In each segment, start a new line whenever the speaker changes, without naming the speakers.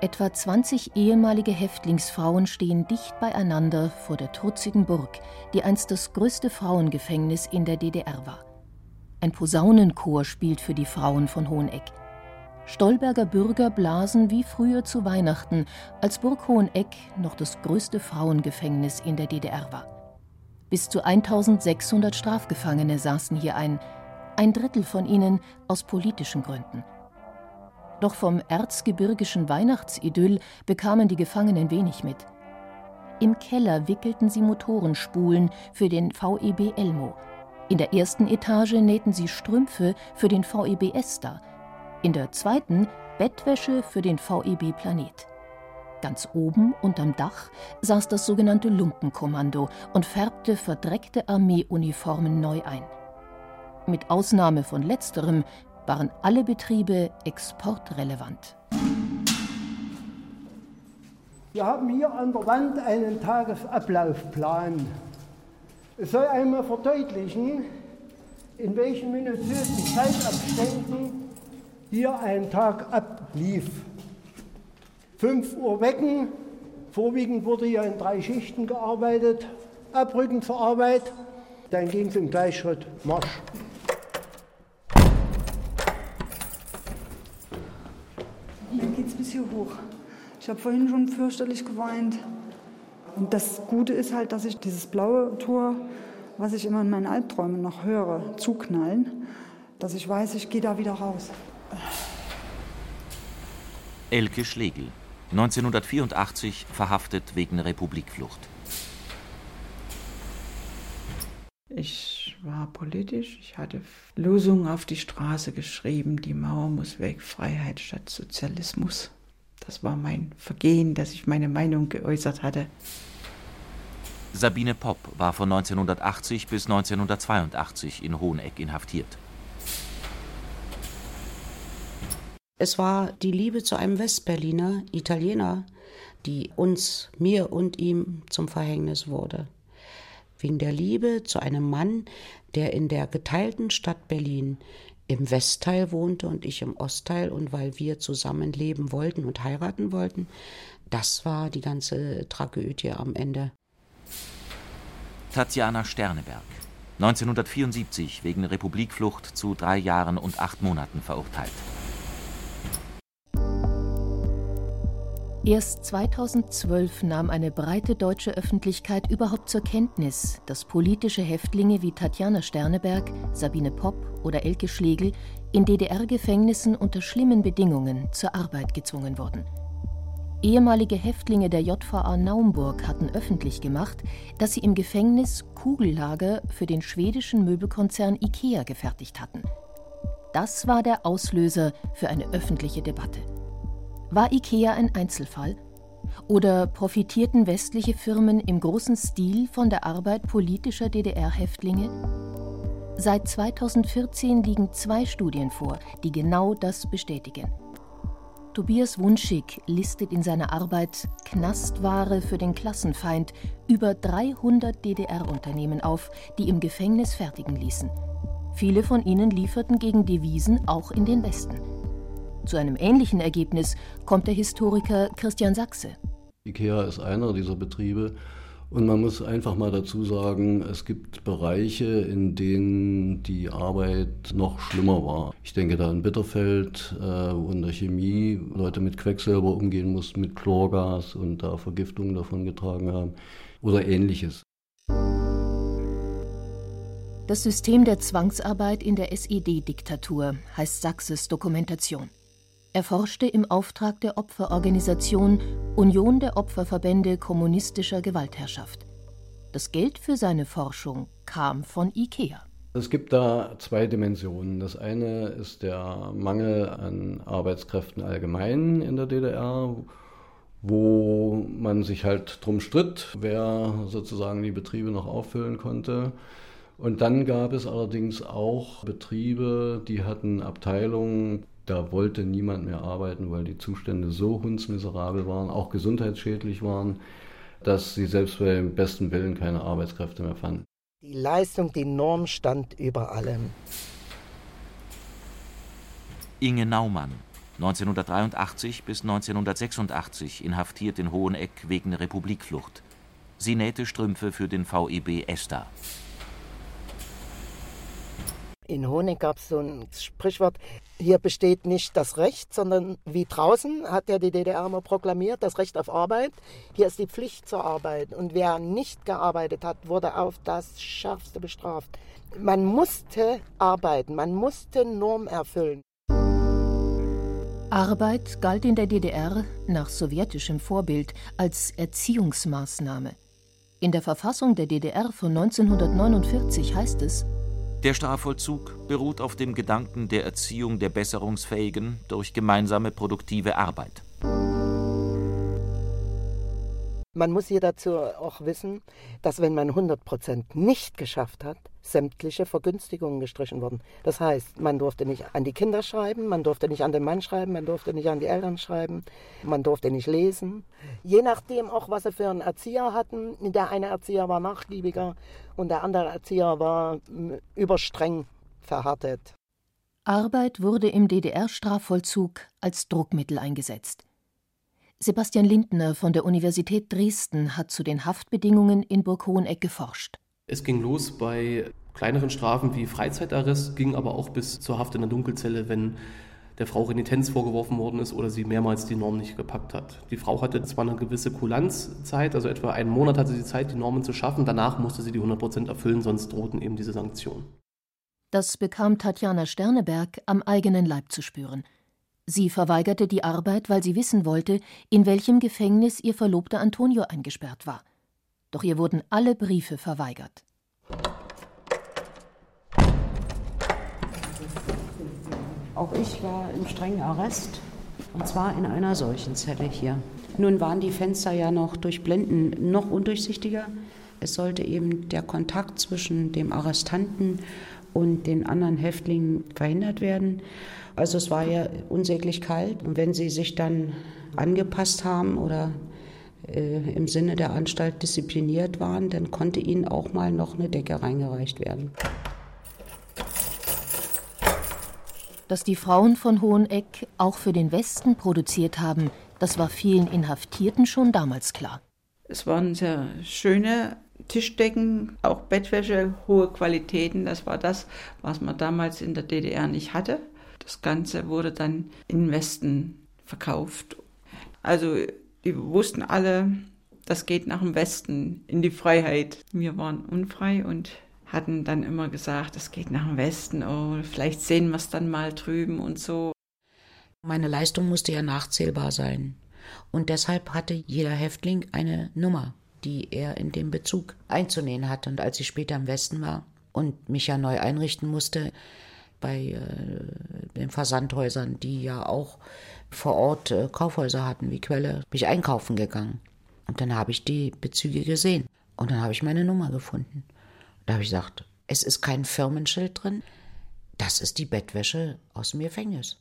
Etwa 20 ehemalige Häftlingsfrauen stehen dicht beieinander vor der trutzigen Burg, die einst das größte Frauengefängnis in der DDR war. Ein Posaunenchor spielt für die Frauen von Hoheneck. Stolberger Bürger blasen wie früher zu Weihnachten, als Burg Hoheneck noch das größte Frauengefängnis in der DDR war. Bis zu 1600 Strafgefangene saßen hier ein, ein Drittel von ihnen aus politischen Gründen. Doch vom erzgebirgischen Weihnachtsidyll bekamen die Gefangenen wenig mit. Im Keller wickelten sie Motorenspulen für den VEB Elmo. In der ersten Etage nähten sie Strümpfe für den VEB Esther. In der zweiten Bettwäsche für den VEB Planet. Ganz oben unterm Dach saß das sogenannte Lumpenkommando und färbte verdreckte Armeeuniformen neu ein. Mit Ausnahme von letzterem waren alle Betriebe exportrelevant.
Wir haben hier an der Wand einen Tagesablaufplan. Es soll einmal verdeutlichen, in welchen minutiösen Zeitabständen hier ein Tag ablief. 5 Uhr wecken, vorwiegend wurde hier in drei Schichten gearbeitet, abrücken zur Arbeit, dann ging es im Gleichschritt Marsch.
Bis hier hoch. Ich habe vorhin schon fürchterlich geweint. Und das Gute ist halt, dass ich dieses blaue Tor, was ich immer in meinen Albträumen noch höre, zuknallen, dass ich weiß, ich gehe da wieder raus.
Elke Schlegel, 1984 verhaftet wegen Republikflucht.
Ich war politisch, ich hatte Losungen auf die Straße geschrieben, die Mauer muss weg, Freiheit statt Sozialismus. Das war mein Vergehen, dass ich meine Meinung geäußert hatte.
Sabine Popp war von 1980 bis 1982 in Hoheneck inhaftiert.
Es war die Liebe zu einem Westberliner Italiener, die uns, mir und ihm zum Verhängnis wurde wegen der Liebe zu einem Mann, der in der geteilten Stadt Berlin im Westteil wohnte und ich im Ostteil und weil wir zusammen leben wollten und heiraten wollten, das war die ganze Tragödie am Ende.
Tatjana Sterneberg, 1974 wegen Republikflucht zu drei Jahren und acht Monaten verurteilt.
Erst 2012 nahm eine breite deutsche Öffentlichkeit überhaupt zur Kenntnis, dass politische Häftlinge wie Tatjana Sterneberg, Sabine Popp oder Elke Schlegel in DDR-Gefängnissen unter schlimmen Bedingungen zur Arbeit gezwungen wurden. Ehemalige Häftlinge der JVA Naumburg hatten öffentlich gemacht, dass sie im Gefängnis Kugellager für den schwedischen Möbelkonzern IKEA gefertigt hatten. Das war der Auslöser für eine öffentliche Debatte. War IKEA ein Einzelfall? Oder profitierten westliche Firmen im großen Stil von der Arbeit politischer DDR-Häftlinge? Seit 2014 liegen zwei Studien vor, die genau das bestätigen. Tobias Wunschig listet in seiner Arbeit Knastware für den Klassenfeind über 300 DDR-Unternehmen auf, die im Gefängnis fertigen ließen. Viele von ihnen lieferten gegen Devisen auch in den Westen. Zu einem ähnlichen Ergebnis kommt der Historiker Christian Sachse.
IKEA ist einer dieser Betriebe. Und man muss einfach mal dazu sagen, es gibt Bereiche, in denen die Arbeit noch schlimmer war. Ich denke da an Bitterfeld, äh, wo in der Chemie Leute mit Quecksilber umgehen mussten, mit Chlorgas und da Vergiftungen davon getragen haben oder ähnliches.
Das System der Zwangsarbeit in der SED-Diktatur heißt Sachses Dokumentation. Er forschte im Auftrag der Opferorganisation Union der Opferverbände kommunistischer Gewaltherrschaft. Das Geld für seine Forschung kam von IKEA.
Es gibt da zwei Dimensionen. Das eine ist der Mangel an Arbeitskräften allgemein in der DDR, wo man sich halt drum stritt, wer sozusagen die Betriebe noch auffüllen konnte. Und dann gab es allerdings auch Betriebe, die hatten Abteilungen, da wollte niemand mehr arbeiten, weil die Zustände so hundsmiserabel waren, auch gesundheitsschädlich waren, dass sie selbst beim besten Willen keine Arbeitskräfte mehr fanden.
Die Leistung, die Norm stand über allem.
Inge Naumann, 1983 bis 1986 inhaftiert in Hoheneck wegen Republikflucht. Sie nähte Strümpfe für den VEB Esther.
In Honig gab es so ein Sprichwort, hier besteht nicht das Recht, sondern wie draußen hat ja die DDR immer proklamiert, das Recht auf Arbeit. Hier ist die Pflicht zur Arbeit. Und wer nicht gearbeitet hat, wurde auf das Schärfste bestraft. Man musste arbeiten, man musste Norm erfüllen.
Arbeit galt in der DDR nach sowjetischem Vorbild als Erziehungsmaßnahme. In der Verfassung der DDR von 1949 heißt es,
der Strafvollzug beruht auf dem Gedanken der Erziehung der Besserungsfähigen durch gemeinsame produktive Arbeit.
Man muss hier dazu auch wissen, dass wenn man 100 Prozent nicht geschafft hat, sämtliche Vergünstigungen gestrichen wurden. Das heißt, man durfte nicht an die Kinder schreiben, man durfte nicht an den Mann schreiben, man durfte nicht an die Eltern schreiben, man durfte nicht lesen. Je nachdem auch, was sie für einen Erzieher hatten. Der eine Erzieher war nachgiebiger und der andere Erzieher war überstreng verhärtet.
Arbeit wurde im DDR-Strafvollzug als Druckmittel eingesetzt. Sebastian Lindner von der Universität Dresden hat zu den Haftbedingungen in Burg Hoheneck geforscht.
Es ging los bei kleineren Strafen wie Freizeitarrest, ging aber auch bis zur Haft in der Dunkelzelle, wenn der Frau Renitenz vorgeworfen worden ist oder sie mehrmals die Norm nicht gepackt hat. Die Frau hatte zwar eine gewisse Kulanzzeit, also etwa einen Monat hatte sie Zeit, die Normen zu schaffen, danach musste sie die 100 Prozent erfüllen, sonst drohten eben diese Sanktionen.
Das bekam Tatjana Sterneberg am eigenen Leib zu spüren – Sie verweigerte die Arbeit, weil sie wissen wollte, in welchem Gefängnis ihr Verlobter Antonio eingesperrt war. Doch ihr wurden alle Briefe verweigert.
Auch ich war im strengen Arrest, und zwar in einer solchen Zelle hier. Nun waren die Fenster ja noch durch Blenden noch undurchsichtiger. Es sollte eben der Kontakt zwischen dem Arrestanten und den anderen Häftlingen verhindert werden. Also es war ja unsäglich kalt. Und wenn sie sich dann angepasst haben oder äh, im Sinne der Anstalt diszipliniert waren, dann konnte ihnen auch mal noch eine Decke reingereicht werden.
Dass die Frauen von Hoheneck auch für den Westen produziert haben, das war vielen Inhaftierten schon damals klar.
Es waren sehr schöne Tischdecken, auch Bettwäsche, hohe Qualitäten. Das war das, was man damals in der DDR nicht hatte. Das Ganze wurde dann im Westen verkauft. Also die wussten alle, das geht nach dem Westen in die Freiheit. Wir waren unfrei und hatten dann immer gesagt, das geht nach dem Westen, oh, vielleicht sehen wir es dann mal drüben und so.
Meine Leistung musste ja nachzählbar sein. Und deshalb hatte jeder Häftling eine Nummer, die er in dem Bezug einzunehmen hatte. Und als ich später im Westen war und mich ja neu einrichten musste, bei äh, den Versandhäusern, die ja auch vor Ort äh, Kaufhäuser hatten wie Quelle, bin ich einkaufen gegangen. Und dann habe ich die Bezüge gesehen. Und dann habe ich meine Nummer gefunden. Da habe ich gesagt, es ist kein Firmenschild drin. Das ist die Bettwäsche aus dem Gefängnis.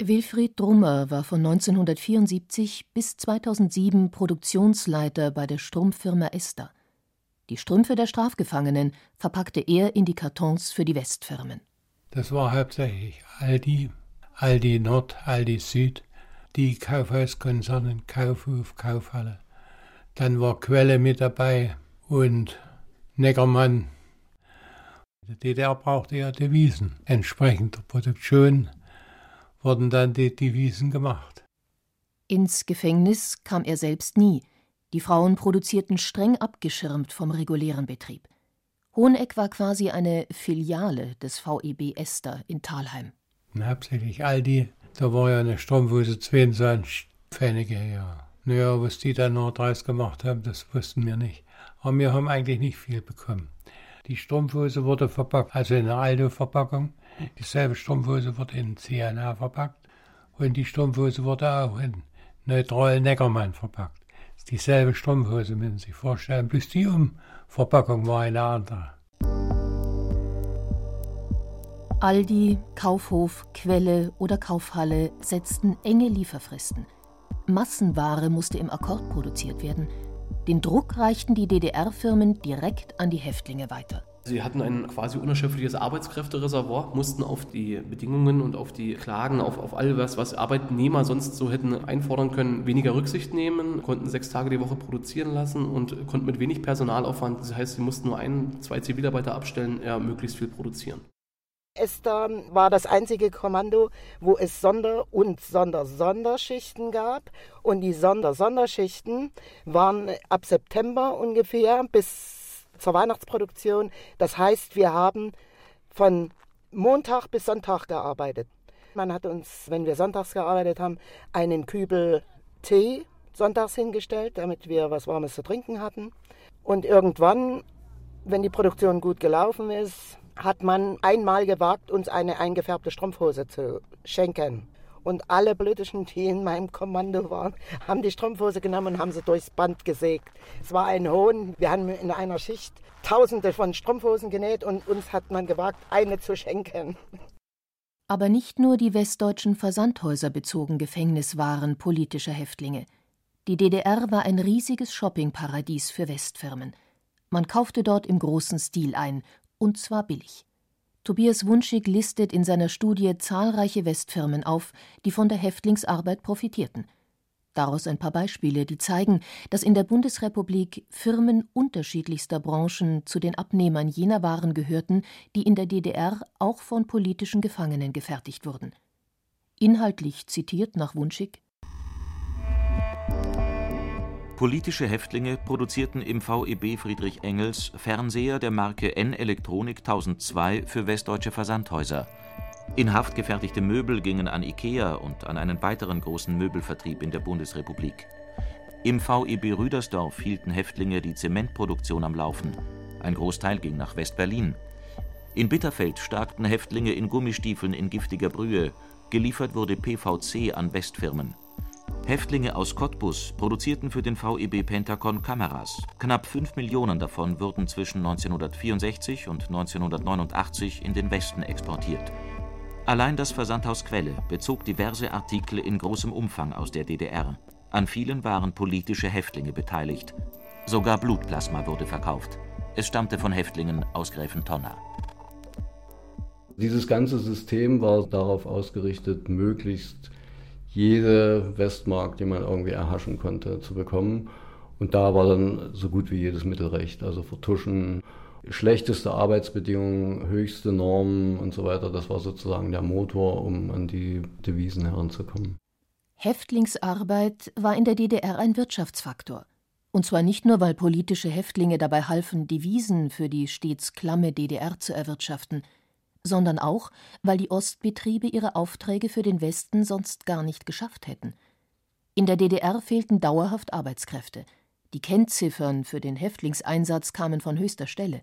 Wilfried Drummer war von 1974 bis 2007 Produktionsleiter bei der Strumpffirma Esther. Die Strümpfe der Strafgefangenen verpackte er in die Kartons für die Westfirmen.
Das war hauptsächlich Aldi, Aldi Nord, Aldi Süd, die Kaufhauskonzerne, Kaufhof, Kaufhalle. Dann war Quelle mit dabei und Neckermann. Die DDR brauchte ja Devisen. Entsprechend der Produktion wurden dann die Devisen gemacht.
Ins Gefängnis kam er selbst nie. Die Frauen produzierten streng abgeschirmt vom regulären Betrieb. Hoheneck war quasi eine Filiale des VEB Esther in Thalheim.
hauptsächlich Aldi, da war ja eine Strumpfhose 22 Pfennige, ja. Naja, was die dann noch draus gemacht haben, das wussten wir nicht. Aber wir haben eigentlich nicht viel bekommen. Die Strumpfhose wurde verpackt, also in einer Aldo-Verpackung. Dieselbe Strumpfhose wurde in CNA verpackt und die Strumpfhose wurde auch in neutral Neckermann verpackt. Dieselbe Strumpfhose müssen Sie sich vorstellen, bloß die Umverpackung war eine andere.
Aldi, Kaufhof, Quelle oder Kaufhalle setzten enge Lieferfristen. Massenware musste im Akkord produziert werden. Den Druck reichten die DDR-Firmen direkt an die Häftlinge weiter.
Sie hatten ein quasi unerschöpfliches Arbeitskräftereservoir, mussten auf die Bedingungen und auf die Klagen, auf, auf all das, was Arbeitnehmer sonst so hätten einfordern können, weniger Rücksicht nehmen, konnten sechs Tage die Woche produzieren lassen und konnten mit wenig Personalaufwand, das heißt, sie mussten nur ein, zwei Zivilarbeiter abstellen, ja, möglichst viel produzieren.
Esther war das einzige Kommando, wo es Sonder- und Sonder-Sonderschichten gab. Und die Sonder-Sonderschichten waren ab September ungefähr bis zur Weihnachtsproduktion. Das heißt, wir haben von Montag bis Sonntag gearbeitet. Man hat uns, wenn wir sonntags gearbeitet haben, einen Kübel Tee sonntags hingestellt, damit wir was Warmes zu trinken hatten. Und irgendwann, wenn die Produktion gut gelaufen ist, hat man einmal gewagt, uns eine eingefärbte Strumpfhose zu schenken. Und alle Politischen, die in meinem Kommando waren, haben die Strumpfhose genommen und haben sie durchs Band gesägt. Es war ein Hohn. Wir haben in einer Schicht Tausende von Strumpfhosen genäht und uns hat man gewagt, eine zu schenken.
Aber nicht nur die westdeutschen Versandhäuser bezogen Gefängniswaren politischer Häftlinge. Die DDR war ein riesiges Shoppingparadies für Westfirmen. Man kaufte dort im großen Stil ein, und zwar billig. Tobias Wunschig listet in seiner Studie zahlreiche Westfirmen auf, die von der Häftlingsarbeit profitierten. Daraus ein paar Beispiele, die zeigen, dass in der Bundesrepublik Firmen unterschiedlichster Branchen zu den Abnehmern jener Waren gehörten, die in der DDR auch von politischen Gefangenen gefertigt wurden. Inhaltlich zitiert nach Wunschig
Politische Häftlinge produzierten im VEB Friedrich Engels Fernseher der Marke N Elektronik 1002 für westdeutsche Versandhäuser. In Haft gefertigte Möbel gingen an Ikea und an einen weiteren großen Möbelvertrieb in der Bundesrepublik. Im VEB Rüdersdorf hielten Häftlinge die Zementproduktion am Laufen. Ein Großteil ging nach West-Berlin. In Bitterfeld starkten Häftlinge in Gummistiefeln in giftiger Brühe. Geliefert wurde PVC an Westfirmen. Häftlinge aus Cottbus produzierten für den VEB Pentacon Kameras. Knapp 5 Millionen davon wurden zwischen 1964 und 1989 in den Westen exportiert. Allein das Versandhaus Quelle bezog diverse Artikel in großem Umfang aus der DDR. An vielen waren politische Häftlinge beteiligt. Sogar Blutplasma wurde verkauft. Es stammte von Häftlingen aus Gräfentonna.
Dieses ganze System war darauf ausgerichtet, möglichst jede Westmark, die man irgendwie erhaschen konnte, zu bekommen. Und da war dann so gut wie jedes Mittelrecht, also Vertuschen, schlechteste Arbeitsbedingungen, höchste Normen und so weiter. Das war sozusagen der Motor, um an die Devisen heranzukommen.
Häftlingsarbeit war in der DDR ein Wirtschaftsfaktor. Und zwar nicht nur, weil politische Häftlinge dabei halfen, Devisen für die stets klamme DDR zu erwirtschaften – sondern auch, weil die Ostbetriebe ihre Aufträge für den Westen sonst gar nicht geschafft hätten. In der DDR fehlten dauerhaft Arbeitskräfte. Die Kennziffern für den Häftlingseinsatz kamen von höchster Stelle.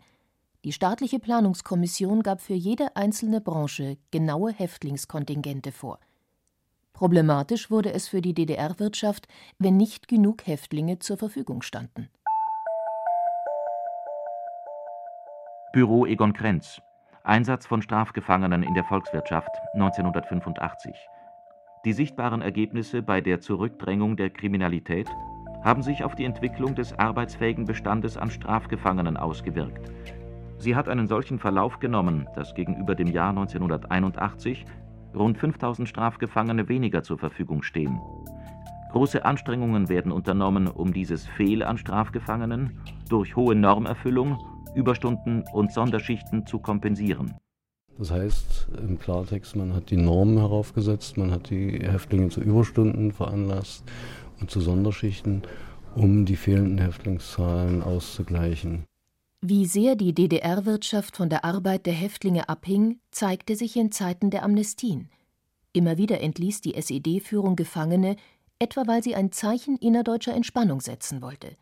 Die staatliche Planungskommission gab für jede einzelne Branche genaue Häftlingskontingente vor. Problematisch wurde es für die DDR-Wirtschaft, wenn nicht genug Häftlinge zur Verfügung standen.
Büro Egon Krenz Einsatz von Strafgefangenen in der Volkswirtschaft 1985. Die sichtbaren Ergebnisse bei der Zurückdrängung der Kriminalität haben sich auf die Entwicklung des arbeitsfähigen Bestandes an Strafgefangenen ausgewirkt. Sie hat einen solchen Verlauf genommen, dass gegenüber dem Jahr 1981 rund 5000 Strafgefangene weniger zur Verfügung stehen. Große Anstrengungen werden unternommen, um dieses Fehl an Strafgefangenen durch hohe Normerfüllung Überstunden und Sonderschichten zu kompensieren.
Das heißt im Klartext, man hat die Normen heraufgesetzt, man hat die Häftlinge zu Überstunden veranlasst und zu Sonderschichten, um die fehlenden Häftlingszahlen auszugleichen.
Wie sehr die DDR-Wirtschaft von der Arbeit der Häftlinge abhing, zeigte sich in Zeiten der Amnestien. Immer wieder entließ die SED-Führung Gefangene, etwa weil sie ein Zeichen innerdeutscher Entspannung setzen wollte.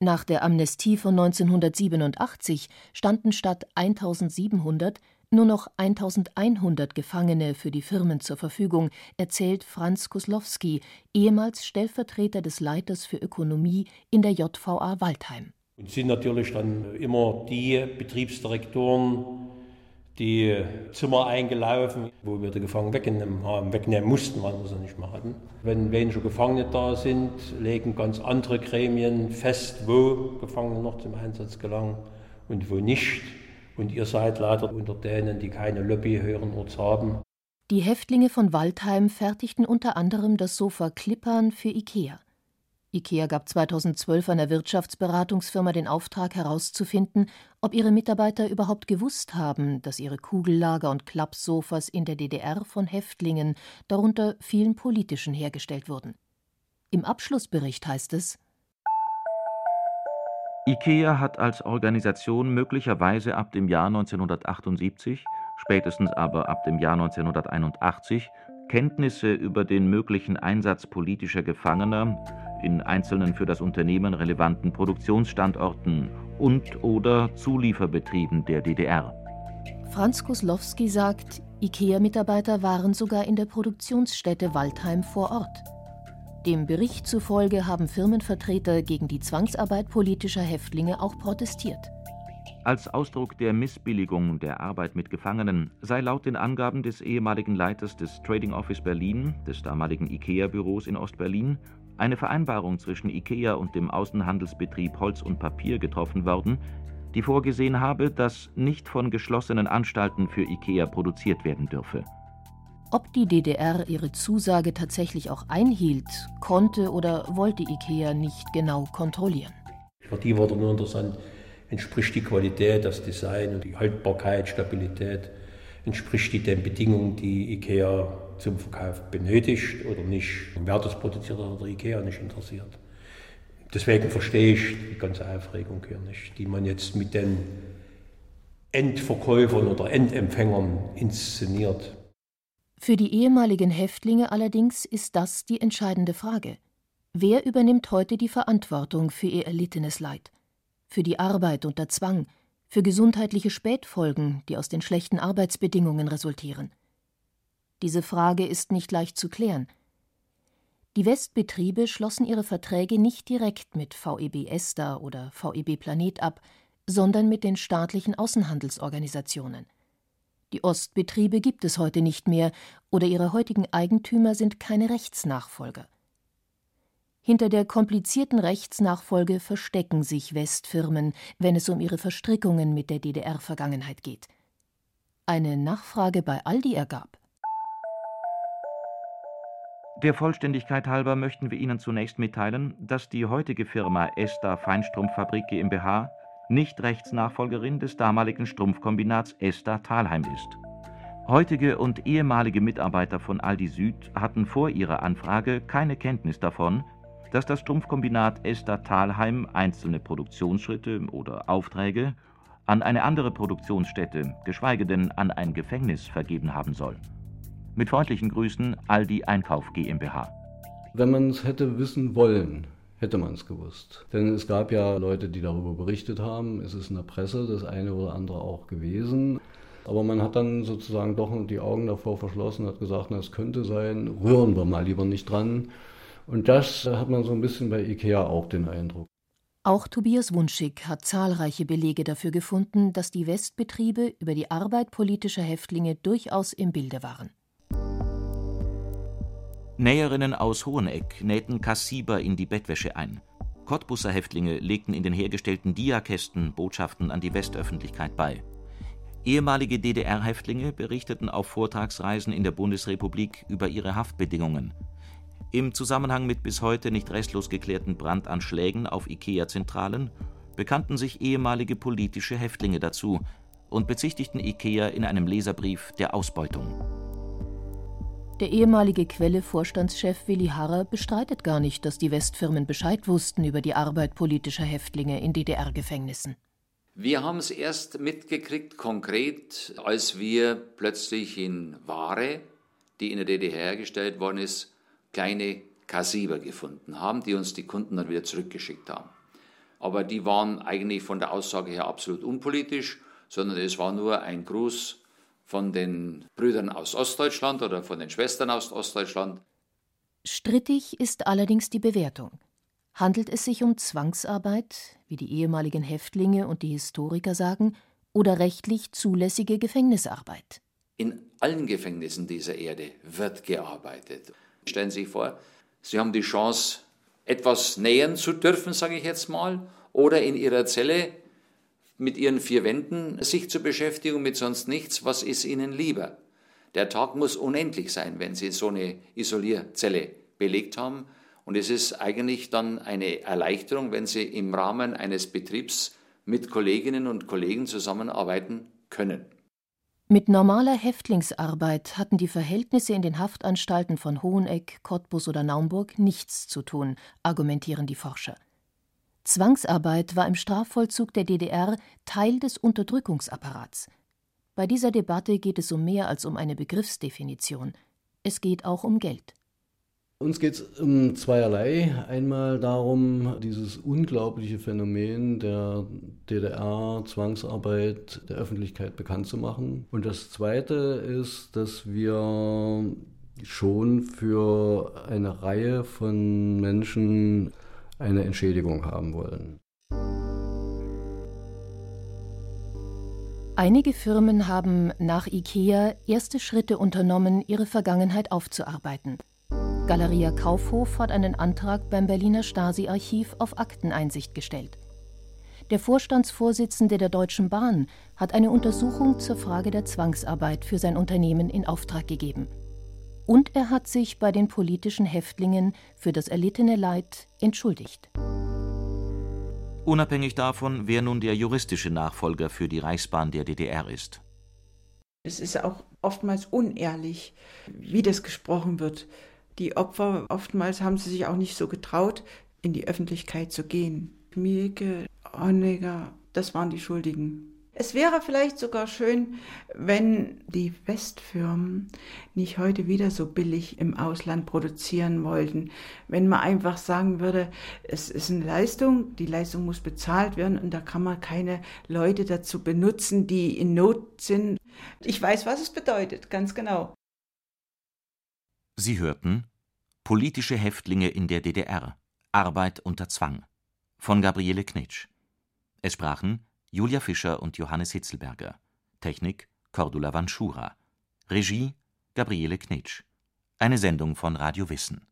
Nach der Amnestie von 1987 standen statt 1700 nur noch 1100 Gefangene für die Firmen zur Verfügung, erzählt Franz Kuslowski, ehemals Stellvertreter des Leiters für Ökonomie in der JVA Waldheim.
Und sind natürlich dann immer die Betriebsdirektoren, die Zimmer eingelaufen, wo wir die Gefangenen wegnehmen haben, wegnehmen mussten, weil wir sie nicht mehr hatten. Wenn weniger Gefangene da sind, legen ganz andere Gremien fest, wo Gefangene noch zum Einsatz gelangen und wo nicht. Und ihr seid leider unter denen, die keine Lobby höheren Orts haben.
Die Häftlinge von Waldheim fertigten unter anderem das Sofa Klippern für IKEA. IKEA gab 2012 einer Wirtschaftsberatungsfirma den Auftrag herauszufinden, ob ihre Mitarbeiter überhaupt gewusst haben, dass ihre Kugellager und Klappsofas in der DDR von Häftlingen, darunter vielen politischen, hergestellt wurden. Im Abschlussbericht heißt es
IKEA hat als Organisation möglicherweise ab dem Jahr 1978, spätestens aber ab dem Jahr 1981 Kenntnisse über den möglichen Einsatz politischer Gefangener in einzelnen für das Unternehmen relevanten Produktionsstandorten und/oder Zulieferbetrieben der DDR.
Franz Koslowski sagt, IKEA-Mitarbeiter waren sogar in der Produktionsstätte Waldheim vor Ort. Dem Bericht zufolge haben Firmenvertreter gegen die Zwangsarbeit politischer Häftlinge auch protestiert.
Als Ausdruck der Missbilligung der Arbeit mit Gefangenen sei laut den Angaben des ehemaligen Leiters des Trading Office Berlin, des damaligen IKEA-Büros in Ostberlin, eine Vereinbarung zwischen IKEA und dem Außenhandelsbetrieb Holz und Papier getroffen worden, die vorgesehen habe, dass nicht von geschlossenen Anstalten für IKEA produziert werden dürfe.
Ob die DDR ihre Zusage tatsächlich auch einhielt, konnte oder wollte IKEA nicht genau kontrollieren.
Für die wurde nur interessant, entspricht die Qualität, das Design und die Haltbarkeit, Stabilität, entspricht die den Bedingungen, die IKEA zum Verkauf benötigt oder nicht. Wer das produziert hat, der IKEA nicht interessiert. Deswegen verstehe ich die ganze Aufregung hier nicht, die man jetzt mit den Endverkäufern oder Endempfängern inszeniert.
Für die ehemaligen Häftlinge allerdings ist das die entscheidende Frage. Wer übernimmt heute die Verantwortung für ihr erlittenes Leid? für die Arbeit unter Zwang, für gesundheitliche Spätfolgen, die aus den schlechten Arbeitsbedingungen resultieren. Diese Frage ist nicht leicht zu klären. Die Westbetriebe schlossen ihre Verträge nicht direkt mit VEB Ester oder VEB Planet ab, sondern mit den staatlichen Außenhandelsorganisationen. Die Ostbetriebe gibt es heute nicht mehr, oder ihre heutigen Eigentümer sind keine Rechtsnachfolger. Hinter der komplizierten Rechtsnachfolge verstecken sich Westfirmen, wenn es um ihre Verstrickungen mit der DDR-Vergangenheit geht. Eine Nachfrage bei Aldi ergab.
Der Vollständigkeit halber möchten wir Ihnen zunächst mitteilen, dass die heutige Firma Esta Feinstrumpffabrik GmbH nicht Rechtsnachfolgerin des damaligen Strumpfkombinats Esta Thalheim ist. Heutige und ehemalige Mitarbeiter von Aldi Süd hatten vor ihrer Anfrage keine Kenntnis davon, dass das Strumpfkombinat Esther Thalheim einzelne Produktionsschritte oder Aufträge an eine andere Produktionsstätte, geschweige denn an ein Gefängnis vergeben haben soll. Mit freundlichen Grüßen Aldi Einkauf GmbH.
Wenn man es hätte wissen wollen, hätte man es gewusst. Denn es gab ja Leute, die darüber berichtet haben. Es ist in der Presse das eine oder andere auch gewesen. Aber man hat dann sozusagen doch die Augen davor verschlossen, hat gesagt, na, es könnte sein, rühren wir mal lieber nicht dran. Und das hat man so ein bisschen bei IKEA auch den Eindruck.
Auch Tobias Wunschig hat zahlreiche Belege dafür gefunden, dass die Westbetriebe über die Arbeit politischer Häftlinge durchaus im Bilde waren.
Näherinnen aus Hoheneck nähten Kassiber in die Bettwäsche ein. Cottbusser Häftlinge legten in den hergestellten Diakästen Botschaften an die Westöffentlichkeit bei. Ehemalige DDR-Häftlinge berichteten auf Vortragsreisen in der Bundesrepublik über ihre Haftbedingungen. Im Zusammenhang mit bis heute nicht restlos geklärten Brandanschlägen auf IKEA-Zentralen bekannten sich ehemalige politische Häftlinge dazu und bezichtigten IKEA in einem Leserbrief der Ausbeutung.
Der ehemalige Quelle-Vorstandschef Willi Harrer bestreitet gar nicht, dass die Westfirmen Bescheid wussten über die Arbeit politischer Häftlinge in DDR-Gefängnissen.
Wir haben es erst mitgekriegt, konkret, als wir plötzlich in Ware, die in der DDR hergestellt worden ist, kleine Kassiber gefunden haben, die uns die Kunden dann wieder zurückgeschickt haben. Aber die waren eigentlich von der Aussage her absolut unpolitisch, sondern es war nur ein Gruß von den Brüdern aus Ostdeutschland oder von den Schwestern aus Ostdeutschland.
Strittig ist allerdings die Bewertung. Handelt es sich um Zwangsarbeit, wie die ehemaligen Häftlinge und die Historiker sagen, oder rechtlich zulässige Gefängnisarbeit?
In allen Gefängnissen dieser Erde wird gearbeitet. Stellen Sie sich vor, Sie haben die Chance, etwas nähern zu dürfen, sage ich jetzt mal, oder in Ihrer Zelle mit Ihren vier Wänden sich zu beschäftigen mit sonst nichts. Was ist Ihnen lieber? Der Tag muss unendlich sein, wenn Sie so eine Isolierzelle belegt haben. Und es ist eigentlich dann eine Erleichterung, wenn Sie im Rahmen eines Betriebs mit Kolleginnen und Kollegen zusammenarbeiten können.
Mit normaler Häftlingsarbeit hatten die Verhältnisse in den Haftanstalten von Hoheneck, Cottbus oder Naumburg nichts zu tun, argumentieren die Forscher. Zwangsarbeit war im Strafvollzug der DDR Teil des Unterdrückungsapparats. Bei dieser Debatte geht es um mehr als um eine Begriffsdefinition. Es geht auch um Geld.
Uns geht es um zweierlei. Einmal darum, dieses unglaubliche Phänomen der DDR-Zwangsarbeit der Öffentlichkeit bekannt zu machen. Und das Zweite ist, dass wir schon für eine Reihe von Menschen eine Entschädigung haben wollen.
Einige Firmen haben nach IKEA erste Schritte unternommen, ihre Vergangenheit aufzuarbeiten. Galeria Kaufhof hat einen Antrag beim Berliner Stasi-Archiv auf Akteneinsicht gestellt. Der Vorstandsvorsitzende der Deutschen Bahn hat eine Untersuchung zur Frage der Zwangsarbeit für sein Unternehmen in Auftrag gegeben. Und er hat sich bei den politischen Häftlingen für das erlittene Leid entschuldigt.
Unabhängig davon, wer nun der juristische Nachfolger für die Reichsbahn der DDR ist.
Es ist auch oftmals unehrlich, wie das gesprochen wird. Die Opfer, oftmals haben sie sich auch nicht so getraut, in die Öffentlichkeit zu gehen. Mielke, Honegger, das waren die Schuldigen. Es wäre vielleicht sogar schön, wenn die Westfirmen nicht heute wieder so billig im Ausland produzieren wollten. Wenn man einfach sagen würde, es ist eine Leistung, die Leistung muss bezahlt werden und da kann man keine Leute dazu benutzen, die in Not sind. Ich weiß, was es bedeutet, ganz genau.
Sie hörten Politische Häftlinge in der DDR Arbeit unter Zwang von Gabriele Knitsch. Es sprachen Julia Fischer und Johannes Hitzelberger. Technik Cordula Vanschura. Regie Gabriele Knitsch. Eine Sendung von Radio Wissen